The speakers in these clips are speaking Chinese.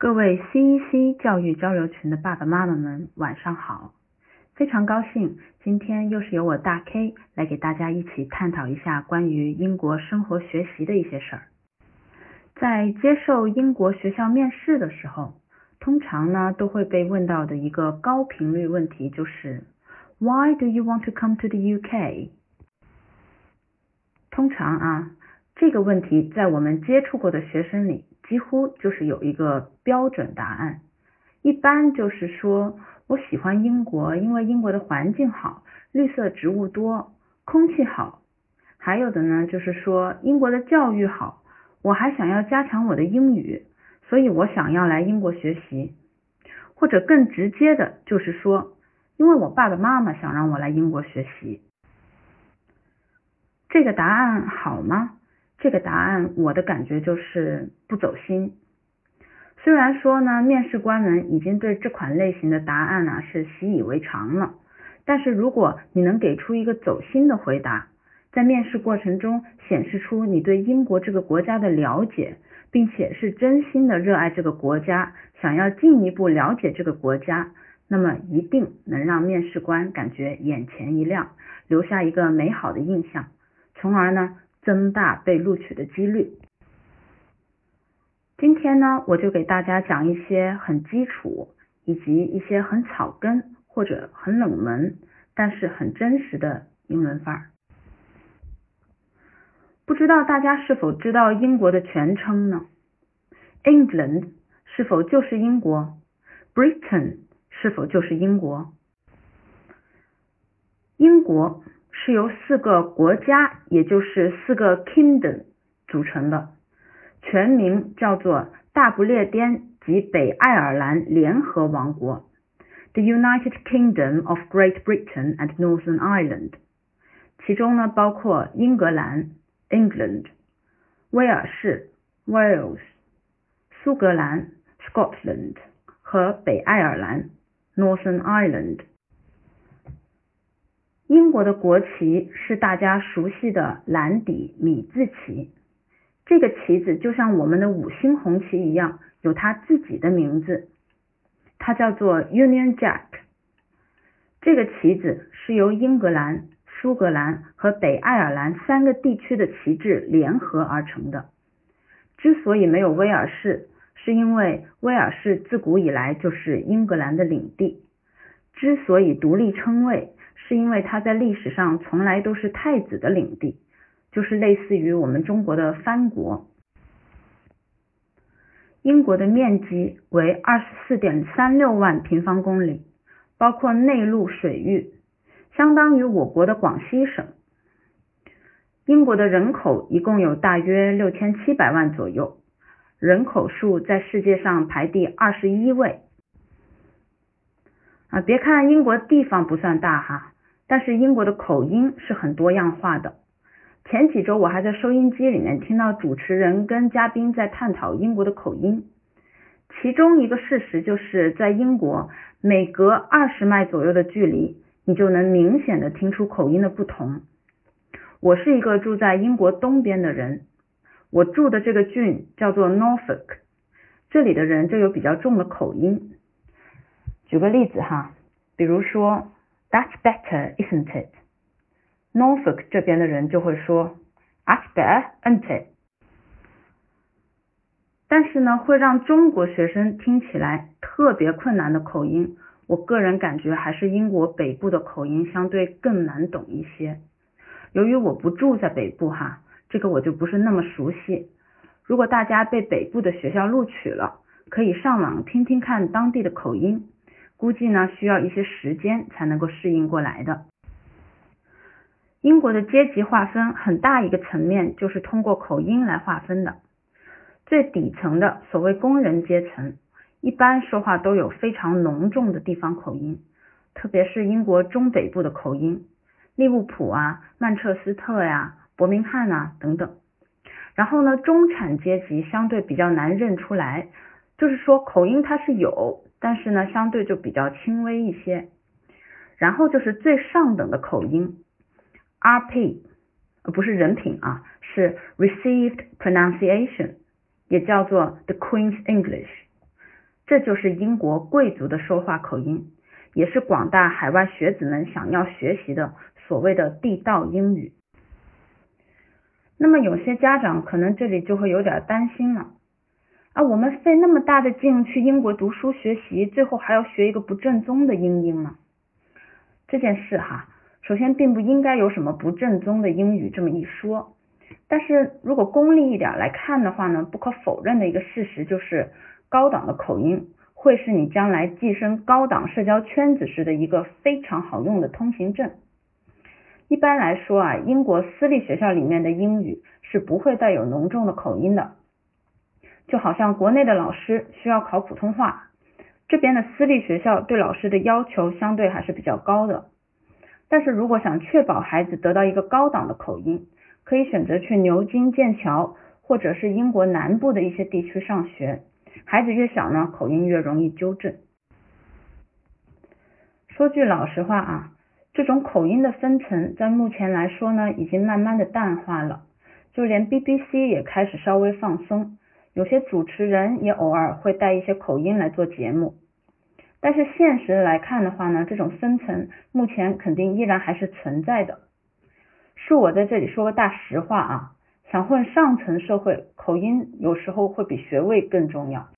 各位 CEC 教育交流群的爸爸妈妈们，晚上好！非常高兴，今天又是由我大 K 来给大家一起探讨一下关于英国生活学习的一些事儿。在接受英国学校面试的时候，通常呢都会被问到的一个高频率问题就是 Why do you want to come to the UK？通常啊，这个问题在我们接触过的学生里，几乎就是有一个标准答案，一般就是说我喜欢英国，因为英国的环境好，绿色植物多，空气好。还有的呢，就是说英国的教育好，我还想要加强我的英语。所以我想要来英国学习，或者更直接的，就是说，因为我爸爸妈妈想让我来英国学习。这个答案好吗？这个答案我的感觉就是不走心。虽然说呢，面试官们已经对这款类型的答案呢是习以为常了，但是如果你能给出一个走心的回答，在面试过程中显示出你对英国这个国家的了解。并且是真心的热爱这个国家，想要进一步了解这个国家，那么一定能让面试官感觉眼前一亮，留下一个美好的印象，从而呢增大被录取的几率。今天呢，我就给大家讲一些很基础，以及一些很草根或者很冷门，但是很真实的英文范儿。不知道大家是否知道英国的全称呢？England 是否就是英国？Britain 是否就是英国？英国是由四个国家，也就是四个 kingdom 组成的，全名叫做大不列颠及北爱尔兰联合王国 （The United Kingdom of Great Britain and Northern Ireland），其中呢包括英格兰。England，威尔士 Wales，苏格兰 Scotland 和北爱尔兰 Northern Ireland。英国的国旗是大家熟悉的蓝底米字旗，这个旗子就像我们的五星红旗一样，有它自己的名字，它叫做 Union Jack。这个旗子是由英格兰。苏格兰和北爱尔兰三个地区的旗帜联合而成的。之所以没有威尔士，是因为威尔士自古以来就是英格兰的领地。之所以独立称谓，是因为它在历史上从来都是太子的领地，就是类似于我们中国的藩国。英国的面积为二十四点三六万平方公里，包括内陆水域。相当于我国的广西省。英国的人口一共有大约六千七百万左右，人口数在世界上排第二十一位。啊，别看英国地方不算大哈，但是英国的口音是很多样化的。前几周我还在收音机里面听到主持人跟嘉宾在探讨英国的口音，其中一个事实就是在英国每隔二十迈左右的距离。你就能明显的听出口音的不同。我是一个住在英国东边的人，我住的这个郡叫做 Norfolk，这里的人就有比较重的口音。举个例子哈，比如说 That's better, isn't it? Norfolk 这边的人就会说 That's better, isn't it? 但是呢，会让中国学生听起来特别困难的口音。我个人感觉还是英国北部的口音相对更难懂一些。由于我不住在北部哈，这个我就不是那么熟悉。如果大家被北部的学校录取了，可以上网听听看当地的口音，估计呢需要一些时间才能够适应过来的。英国的阶级划分很大一个层面就是通过口音来划分的，最底层的所谓工人阶层。一般说话都有非常浓重的地方口音，特别是英国中北部的口音，利物浦啊、曼彻斯特呀、伯明翰啊等等。然后呢，中产阶级相对比较难认出来，就是说口音它是有，但是呢相对就比较轻微一些。然后就是最上等的口音，RP，不是人品啊，是 Received Pronunciation，也叫做 The Queen's English。这就是英国贵族的说话口音，也是广大海外学子们想要学习的所谓的地道英语。那么有些家长可能这里就会有点担心了。啊，我们费那么大的劲去英国读书学习，最后还要学一个不正宗的英音吗？这件事哈，首先并不应该有什么不正宗的英语这么一说。但是如果功利一点来看的话呢，不可否认的一个事实就是，高档的口音会是你将来跻身高档社交圈子时的一个非常好用的通行证。一般来说啊，英国私立学校里面的英语是不会带有浓重的口音的。就好像国内的老师需要考普通话，这边的私立学校对老师的要求相对还是比较高的。但是如果想确保孩子得到一个高档的口音，可以选择去牛津、剑桥或者是英国南部的一些地区上学。孩子越小呢，口音越容易纠正。说句老实话啊，这种口音的分层在目前来说呢，已经慢慢的淡化了，就连 BBC 也开始稍微放松。有些主持人也偶尔会带一些口音来做节目，但是现实来看的话呢，这种分层目前肯定依然还是存在的。恕我在这里说个大实话啊，想混上层社会，口音有时候会比学位更重要。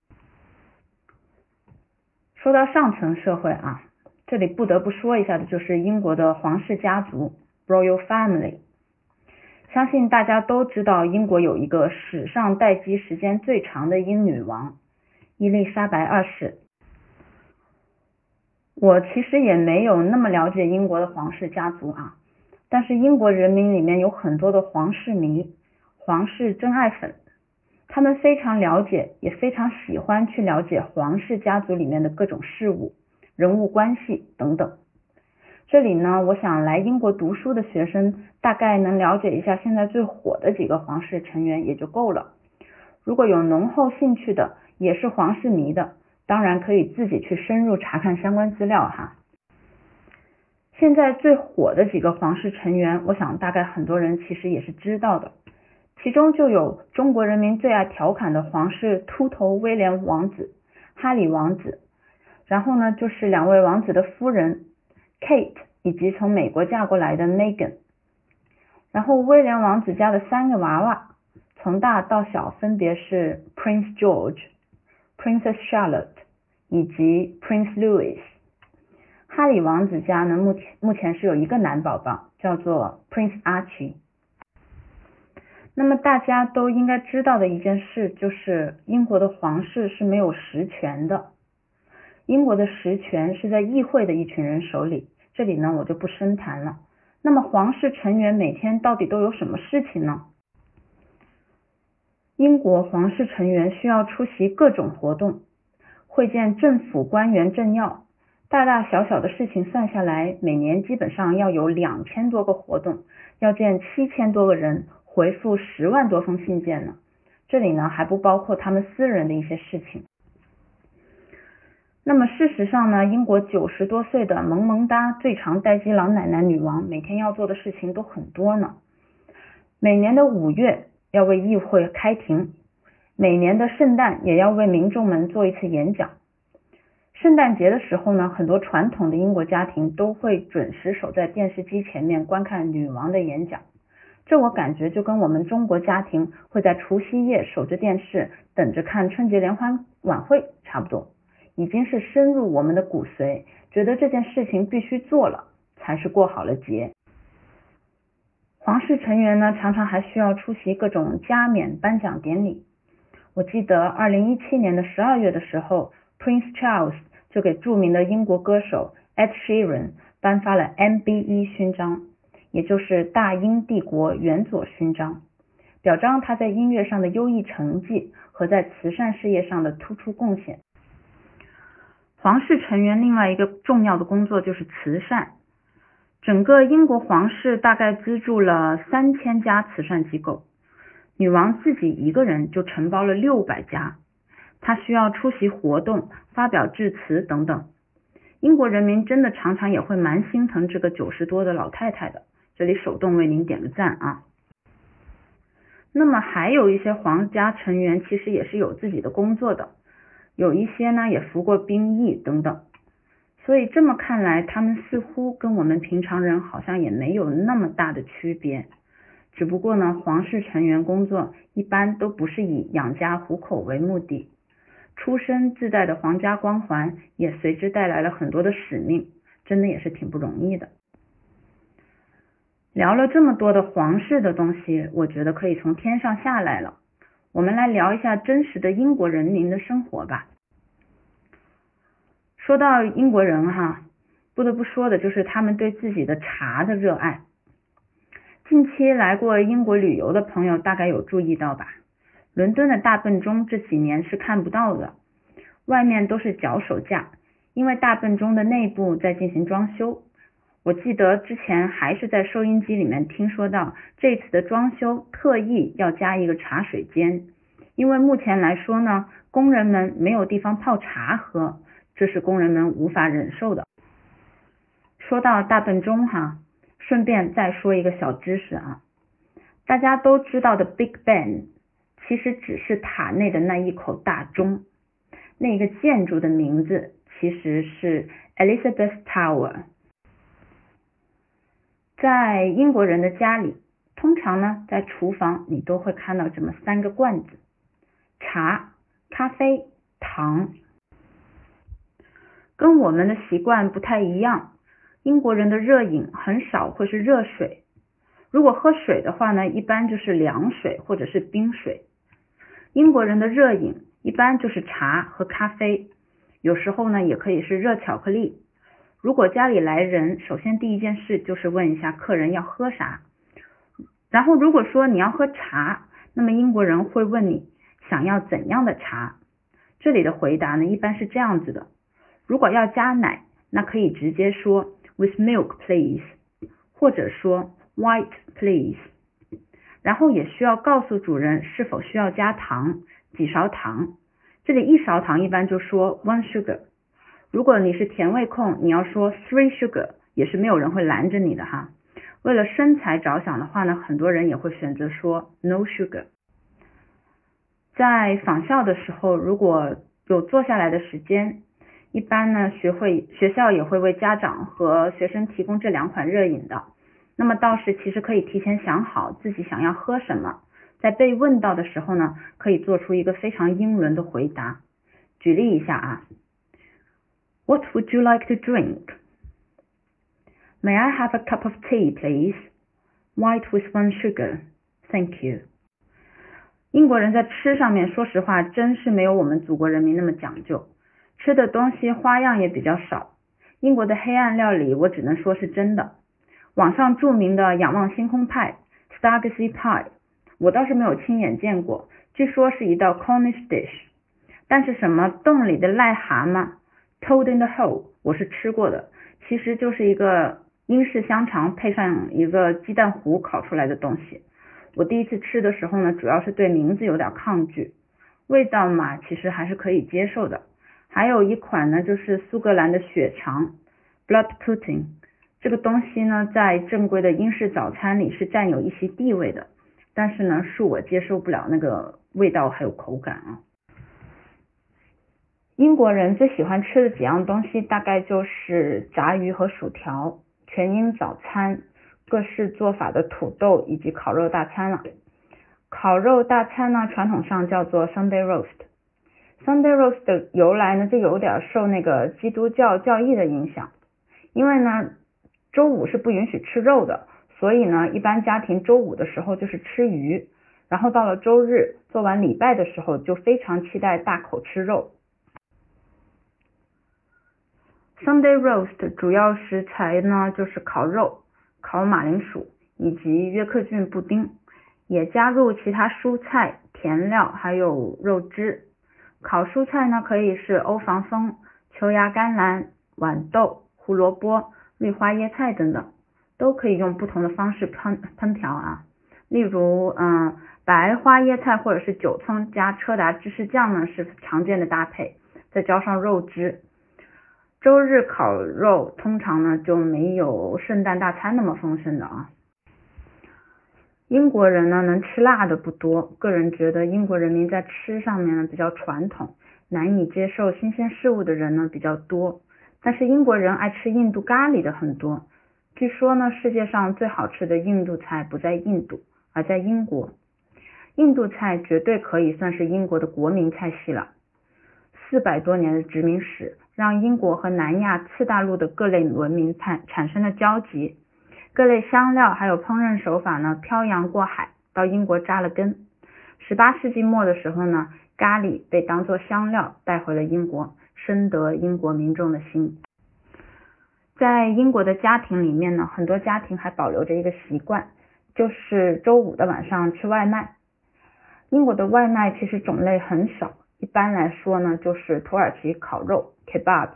说到上层社会啊，这里不得不说一下的就是英国的皇室家族 （Royal Family）。相信大家都知道，英国有一个史上待机时间最长的英女王伊丽莎白二世。我其实也没有那么了解英国的皇室家族啊，但是英国人民里面有很多的皇室迷、皇室真爱粉，他们非常了解，也非常喜欢去了解皇室家族里面的各种事物、人物关系等等。这里呢，我想来英国读书的学生大概能了解一下现在最火的几个皇室成员也就够了。如果有浓厚兴趣的，也是皇室迷的，当然可以自己去深入查看相关资料哈。现在最火的几个皇室成员，我想大概很多人其实也是知道的，其中就有中国人民最爱调侃的皇室秃头威廉王子、哈里王子，然后呢就是两位王子的夫人。Kate 以及从美国嫁过来的 Megan，然后威廉王子家的三个娃娃，从大到小分别是 Prince George、Princess Charlotte 以及 Prince Louis。哈里王子家呢，目前目前是有一个男宝宝，叫做 Prince Archie。那么大家都应该知道的一件事，就是英国的皇室是没有实权的。英国的实权是在议会的一群人手里，这里呢我就不深谈了。那么皇室成员每天到底都有什么事情呢？英国皇室成员需要出席各种活动，会见政府官员政要，大大小小的事情算下来，每年基本上要有两千多个活动，要见七千多个人，回复十万多封信件呢。这里呢还不包括他们私人的一些事情。那么事实上呢，英国九十多岁的萌萌哒最长待机老奶奶女王，每天要做的事情都很多呢。每年的五月要为议会开庭，每年的圣诞也要为民众们做一次演讲。圣诞节的时候呢，很多传统的英国家庭都会准时守在电视机前面观看女王的演讲。这我感觉就跟我们中国家庭会在除夕夜守着电视等着看春节联欢晚会差不多。已经是深入我们的骨髓，觉得这件事情必须做了，才是过好了节。皇室成员呢，常常还需要出席各种加冕颁奖典礼。我记得二零一七年的十二月的时候，Prince Charles 就给著名的英国歌手 Ed Sheeran 颁发了 MBE 勋章，也就是大英帝国元佐勋章，表彰他在音乐上的优异成绩和在慈善事业上的突出贡献。皇室成员另外一个重要的工作就是慈善，整个英国皇室大概资助了三千家慈善机构，女王自己一个人就承包了六百家，她需要出席活动、发表致辞等等。英国人民真的常常也会蛮心疼这个九十多的老太太的，这里手动为您点个赞啊。那么还有一些皇家成员其实也是有自己的工作的。有一些呢也服过兵役等等。所以这么看来，他们似乎跟我们平常人好像也没有那么大的区别。只不过呢，皇室成员工作一般都不是以养家糊口为目的，出身自带的皇家光环也随之带来了很多的使命，真的也是挺不容易的。聊了这么多的皇室的东西，我觉得可以从天上下来了。我们来聊一下真实的英国人民的生活吧。说到英国人哈，不得不说的就是他们对自己的茶的热爱。近期来过英国旅游的朋友大概有注意到吧？伦敦的大笨钟这几年是看不到的，外面都是脚手架，因为大笨钟的内部在进行装修。我记得之前还是在收音机里面听说到，这次的装修特意要加一个茶水间，因为目前来说呢，工人们没有地方泡茶喝。这是工人们无法忍受的。说到大笨钟哈，顺便再说一个小知识啊，大家都知道的 Big Ben 其实只是塔内的那一口大钟，那个建筑的名字其实是 Elizabeth Tower。在英国人的家里，通常呢，在厨房你都会看到这么三个罐子：茶、咖啡、糖。跟我们的习惯不太一样，英国人的热饮很少会是热水，如果喝水的话呢，一般就是凉水或者是冰水。英国人的热饮一般就是茶和咖啡，有时候呢也可以是热巧克力。如果家里来人，首先第一件事就是问一下客人要喝啥，然后如果说你要喝茶，那么英国人会问你想要怎样的茶。这里的回答呢一般是这样子的。如果要加奶，那可以直接说 with milk please，或者说 white please，然后也需要告诉主人是否需要加糖，几勺糖。这里一勺糖一般就说 one sugar。如果你是甜味控，你要说 three sugar，也是没有人会拦着你的哈。为了身材着想的话呢，很多人也会选择说 no sugar。在仿效的时候，如果有坐下来的时间。一般呢，学会学校也会为家长和学生提供这两款热饮的。那么到时其实可以提前想好自己想要喝什么，在被问到的时候呢，可以做出一个非常英伦的回答。举例一下啊，What would you like to drink? May I have a cup of tea, please? White with one sugar. Thank you. 英国人在吃上面，说实话，真是没有我们祖国人民那么讲究。吃的东西花样也比较少，英国的黑暗料理我只能说是真的。网上著名的仰望星空派 （Stargazy Pie），我倒是没有亲眼见过，据说是一道 Cornish dish。但是什么洞里的癞蛤蟆 （Toad in the hole） 我是吃过的，其实就是一个英式香肠配上一个鸡蛋糊烤出来的东西。我第一次吃的时候呢，主要是对名字有点抗拒，味道嘛，其实还是可以接受的。还有一款呢，就是苏格兰的血肠 （blood pudding）。这个东西呢，在正规的英式早餐里是占有一席地位的，但是呢，恕我接受不了那个味道还有口感啊。英国人最喜欢吃的几样东西，大概就是炸鱼和薯条、全英早餐、各式做法的土豆以及烤肉大餐了。烤肉大餐呢，传统上叫做 Sunday roast。Sunday roast 的由来呢，就有点受那个基督教教义的影响，因为呢，周五是不允许吃肉的，所以呢，一般家庭周五的时候就是吃鱼，然后到了周日做完礼拜的时候，就非常期待大口吃肉。Sunday roast 主要食材呢就是烤肉、烤马铃薯以及约克郡布丁，也加入其他蔬菜、甜料还有肉汁。烤蔬菜呢，可以是欧防风、球芽甘蓝、豌豆、胡萝卜、绿花椰菜等等，都可以用不同的方式烹烹调啊。例如，嗯，白花椰菜或者是韭葱加车达芝士酱呢是常见的搭配，再浇上肉汁。周日烤肉通常呢就没有圣诞大餐那么丰盛的啊。英国人呢能吃辣的不多，个人觉得英国人民在吃上面呢比较传统，难以接受新鲜事物的人呢比较多。但是英国人爱吃印度咖喱的很多。据说呢，世界上最好吃的印度菜不在印度，而在英国。印度菜绝对可以算是英国的国民菜系了。四百多年的殖民史，让英国和南亚次大陆的各类文明产产生了交集。各类香料还有烹饪手法呢，漂洋过海到英国扎了根。十八世纪末的时候呢，咖喱被当作香料带回了英国，深得英国民众的心。在英国的家庭里面呢，很多家庭还保留着一个习惯，就是周五的晚上吃外卖。英国的外卖其实种类很少，一般来说呢，就是土耳其烤肉 （kebab）、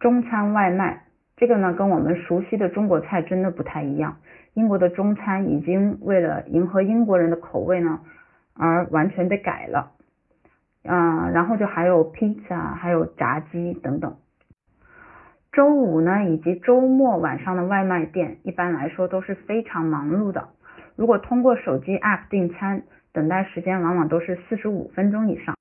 中餐外卖。这个呢，跟我们熟悉的中国菜真的不太一样。英国的中餐已经为了迎合英国人的口味呢，而完全被改了。嗯，然后就还有披萨，还有炸鸡等等。周五呢，以及周末晚上的外卖店，一般来说都是非常忙碌的。如果通过手机 App 订餐，等待时间往往都是四十五分钟以上。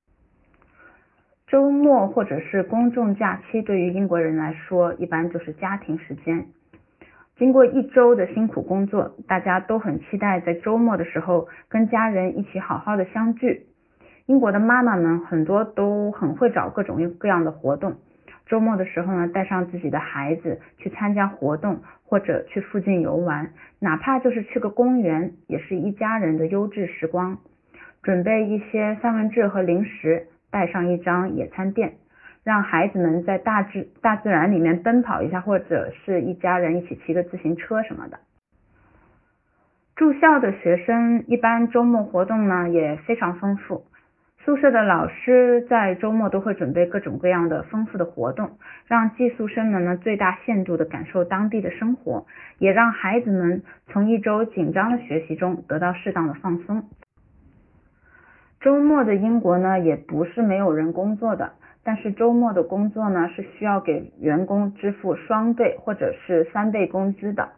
周末或者是公众假期，对于英国人来说，一般就是家庭时间。经过一周的辛苦工作，大家都很期待在周末的时候跟家人一起好好的相聚。英国的妈妈们很多都很会找各种各样的活动，周末的时候呢，带上自己的孩子去参加活动，或者去附近游玩，哪怕就是去个公园，也是一家人的优质时光。准备一些三文治和零食。带上一张野餐垫，让孩子们在大自大自然里面奔跑一下，或者是一家人一起骑个自行车什么的。住校的学生一般周末活动呢也非常丰富，宿舍的老师在周末都会准备各种各样的丰富的活动，让寄宿生们呢最大限度的感受当地的生活，也让孩子们从一周紧张的学习中得到适当的放松。周末的英国呢，也不是没有人工作的，但是周末的工作呢，是需要给员工支付双倍或者是三倍工资的。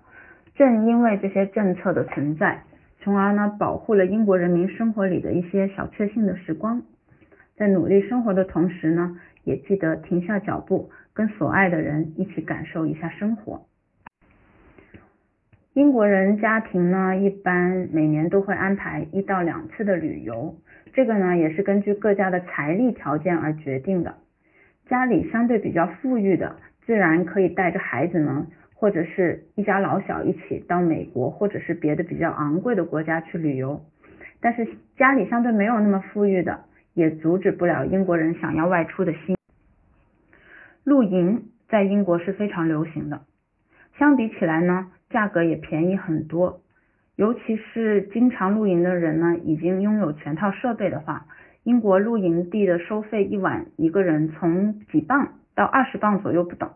正因为这些政策的存在，从而呢，保护了英国人民生活里的一些小确幸的时光。在努力生活的同时呢，也记得停下脚步，跟所爱的人一起感受一下生活。英国人家庭呢，一般每年都会安排一到两次的旅游。这个呢，也是根据各家的财力条件而决定的。家里相对比较富裕的，自然可以带着孩子们或者是一家老小一起到美国或者是别的比较昂贵的国家去旅游。但是家里相对没有那么富裕的，也阻止不了英国人想要外出的心。露营在英国是非常流行的，相比起来呢，价格也便宜很多。尤其是经常露营的人呢，已经拥有全套设备的话，英国露营地的收费一晚一个人从几磅到二十磅左右不等，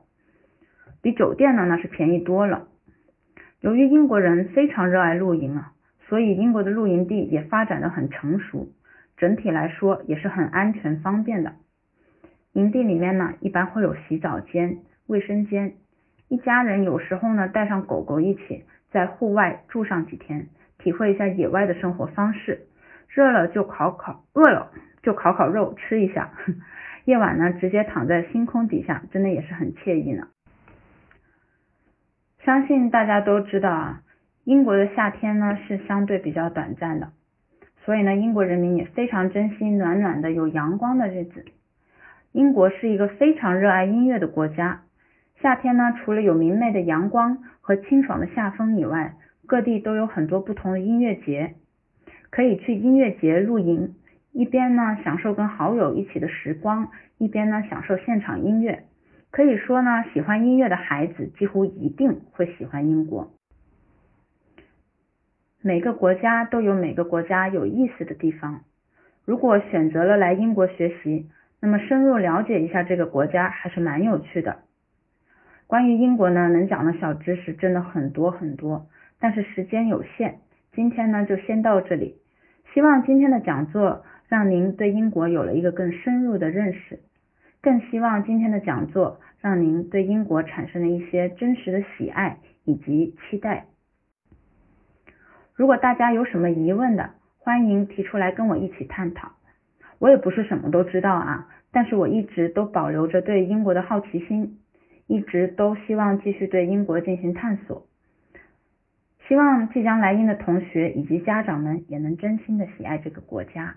比酒店呢那是便宜多了。由于英国人非常热爱露营啊，所以英国的露营地也发展的很成熟，整体来说也是很安全方便的。营地里面呢，一般会有洗澡间、卫生间，一家人有时候呢带上狗狗一起。在户外住上几天，体会一下野外的生活方式。热了就烤烤，饿了就烤烤肉吃一下。夜晚呢，直接躺在星空底下，真的也是很惬意呢。相信大家都知道啊，英国的夏天呢是相对比较短暂的，所以呢，英国人民也非常珍惜暖暖的有阳光的日子。英国是一个非常热爱音乐的国家。夏天呢，除了有明媚的阳光和清爽的夏风以外，各地都有很多不同的音乐节，可以去音乐节露营，一边呢享受跟好友一起的时光，一边呢享受现场音乐。可以说呢，喜欢音乐的孩子几乎一定会喜欢英国。每个国家都有每个国家有意思的地方。如果选择了来英国学习，那么深入了解一下这个国家还是蛮有趣的。关于英国呢，能讲的小知识真的很多很多，但是时间有限，今天呢就先到这里。希望今天的讲座让您对英国有了一个更深入的认识，更希望今天的讲座让您对英国产生了一些真实的喜爱以及期待。如果大家有什么疑问的，欢迎提出来跟我一起探讨。我也不是什么都知道啊，但是我一直都保留着对英国的好奇心，一直都希望继续对英国进行探索。希望即将来英的同学以及家长们也能真心的喜爱这个国家。